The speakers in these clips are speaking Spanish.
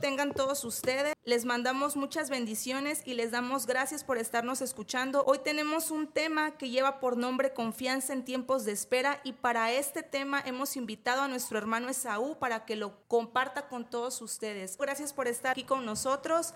tengan todos ustedes. Les mandamos muchas bendiciones y les damos gracias por estarnos escuchando. Hoy tenemos un tema que lleva por nombre Confianza en tiempos de espera y para este tema hemos invitado a nuestro hermano Esaú para que lo comparta con todos ustedes. Gracias por estar aquí con nosotros.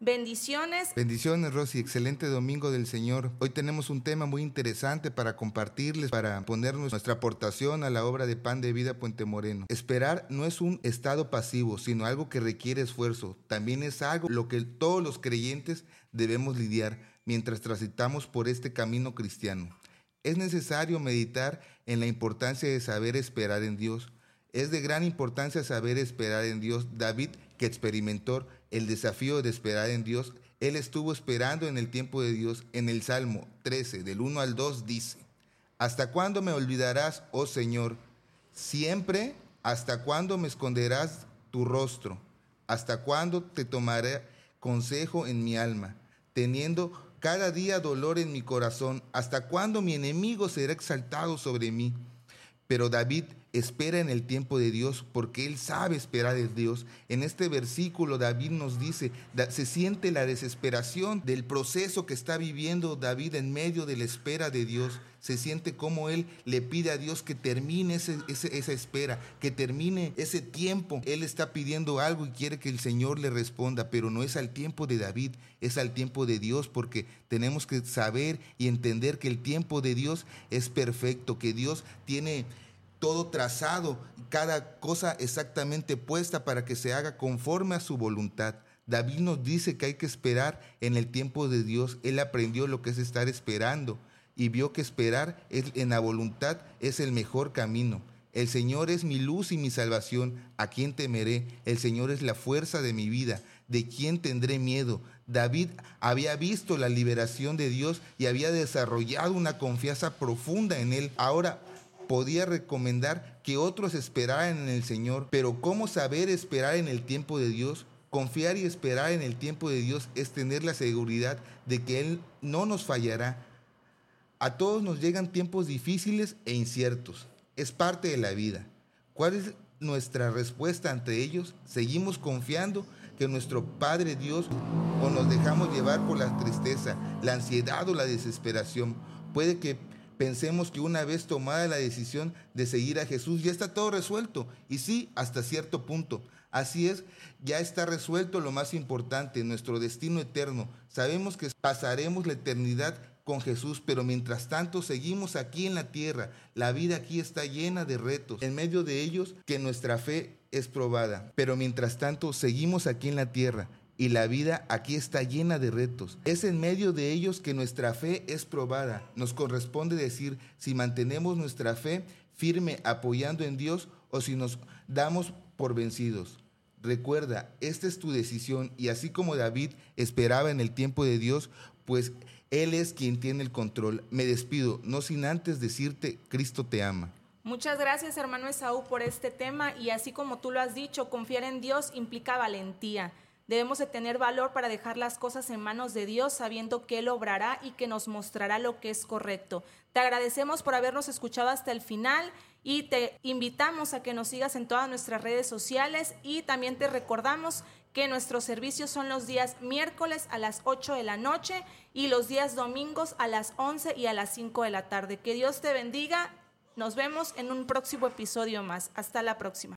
Bendiciones. Bendiciones, Rosy. Excelente domingo del Señor. Hoy tenemos un tema muy interesante para compartirles, para ponernos nuestra aportación a la obra de Pan de Vida Puente Moreno. Esperar no es un estado pasivo, sino algo que requiere esfuerzo. También es algo lo que todos los creyentes debemos lidiar mientras transitamos por este camino cristiano. Es necesario meditar en la importancia de saber esperar en Dios. Es de gran importancia saber esperar en Dios. David, que experimentó el desafío de esperar en Dios, él estuvo esperando en el tiempo de Dios. En el Salmo 13, del 1 al 2, dice, ¿Hasta cuándo me olvidarás, oh Señor? Siempre, ¿hasta cuándo me esconderás tu rostro? ¿Hasta cuándo te tomaré consejo en mi alma, teniendo cada día dolor en mi corazón? ¿Hasta cuándo mi enemigo será exaltado sobre mí? Pero David espera en el tiempo de Dios porque él sabe esperar en Dios. En este versículo David nos dice, se siente la desesperación del proceso que está viviendo David en medio de la espera de Dios. Se siente como él le pide a Dios que termine esa espera, que termine ese tiempo. Él está pidiendo algo y quiere que el Señor le responda, pero no es al tiempo de David, es al tiempo de Dios, porque tenemos que saber y entender que el tiempo de Dios es perfecto, que Dios tiene todo trazado, cada cosa exactamente puesta para que se haga conforme a su voluntad. David nos dice que hay que esperar en el tiempo de Dios. Él aprendió lo que es estar esperando y vio que esperar en la voluntad es el mejor camino. El Señor es mi luz y mi salvación. ¿A quién temeré? El Señor es la fuerza de mi vida. ¿De quién tendré miedo? David había visto la liberación de Dios y había desarrollado una confianza profunda en Él. Ahora podía recomendar que otros esperaran en el Señor, pero ¿cómo saber esperar en el tiempo de Dios? Confiar y esperar en el tiempo de Dios es tener la seguridad de que Él no nos fallará. A todos nos llegan tiempos difíciles e inciertos. Es parte de la vida. ¿Cuál es nuestra respuesta ante ellos? ¿Seguimos confiando que nuestro Padre Dios o nos dejamos llevar por la tristeza, la ansiedad o la desesperación? Puede que pensemos que una vez tomada la decisión de seguir a Jesús, ya está todo resuelto. Y sí, hasta cierto punto. Así es, ya está resuelto lo más importante, nuestro destino eterno. Sabemos que pasaremos la eternidad con Jesús, pero mientras tanto seguimos aquí en la tierra. La vida aquí está llena de retos. En medio de ellos, que nuestra fe es probada. Pero mientras tanto seguimos aquí en la tierra y la vida aquí está llena de retos. Es en medio de ellos que nuestra fe es probada. Nos corresponde decir si mantenemos nuestra fe firme apoyando en Dios o si nos damos por vencidos. Recuerda, esta es tu decisión y así como David esperaba en el tiempo de Dios, pues Él es quien tiene el control. Me despido, no sin antes decirte, Cristo te ama. Muchas gracias hermano Esaú por este tema y así como tú lo has dicho, confiar en Dios implica valentía. Debemos de tener valor para dejar las cosas en manos de Dios sabiendo que Él obrará y que nos mostrará lo que es correcto. Te agradecemos por habernos escuchado hasta el final y te invitamos a que nos sigas en todas nuestras redes sociales y también te recordamos que nuestros servicios son los días miércoles a las 8 de la noche y los días domingos a las 11 y a las 5 de la tarde. Que Dios te bendiga. Nos vemos en un próximo episodio más. Hasta la próxima.